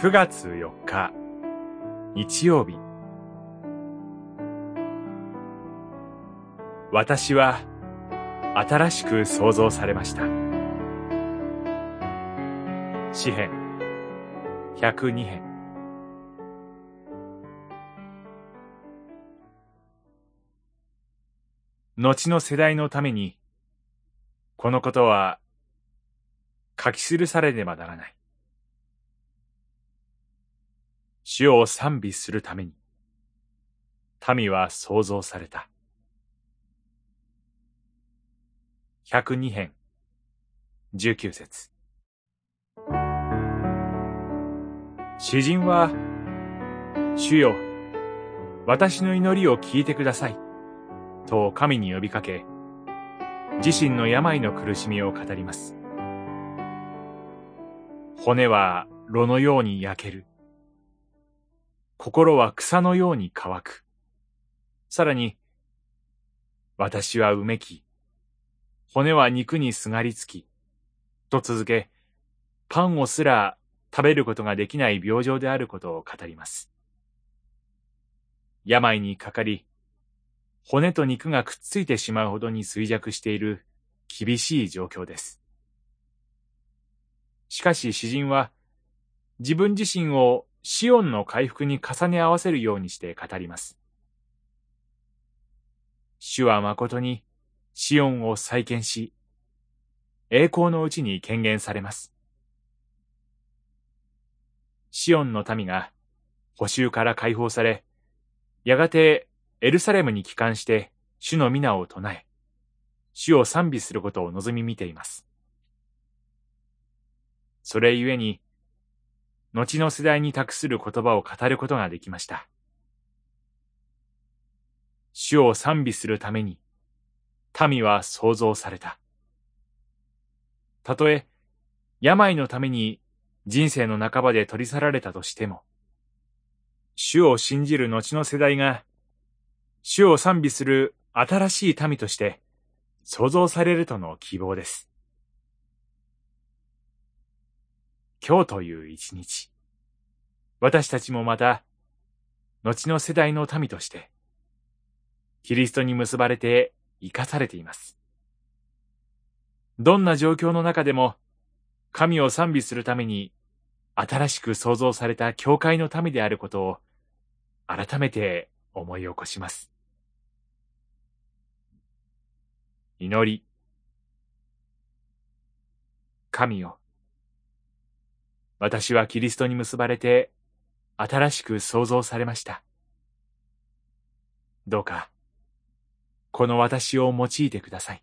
9月4日日曜日。私は新しく創造されました。詩編102編。後の世代のためにこのことは書き記されねばならない。主を賛美するために、民は創造された。102編、19節詩人は、主よ、私の祈りを聞いてください、と神に呼びかけ、自身の病の苦しみを語ります。骨は炉のように焼ける。心は草のように乾く。さらに、私はうめき、骨は肉にすがりつき、と続け、パンをすら食べることができない病状であることを語ります。病にかかり、骨と肉がくっついてしまうほどに衰弱している厳しい状況です。しかし詩人は、自分自身をシオンの回復に重ね合わせるようにして語ります。主は誠にシオンを再建し、栄光のうちに権限されます。シオンの民が補修から解放され、やがてエルサレムに帰還して主の皆を唱え、主を賛美することを望み見ています。それゆえに、後の世代に託する言葉を語ることができました。主を賛美するために、民は創造された。たとえ、病のために人生の半ばで取り去られたとしても、主を信じる後の世代が、主を賛美する新しい民として創造されるとの希望です。今日という一日。私たちもまた、後の世代の民として、キリストに結ばれて生かされています。どんな状況の中でも、神を賛美するために、新しく創造された教会の民であることを、改めて思い起こします。祈り。神よ。私はキリストに結ばれて新しく創造されました。どうか、この私を用いてください。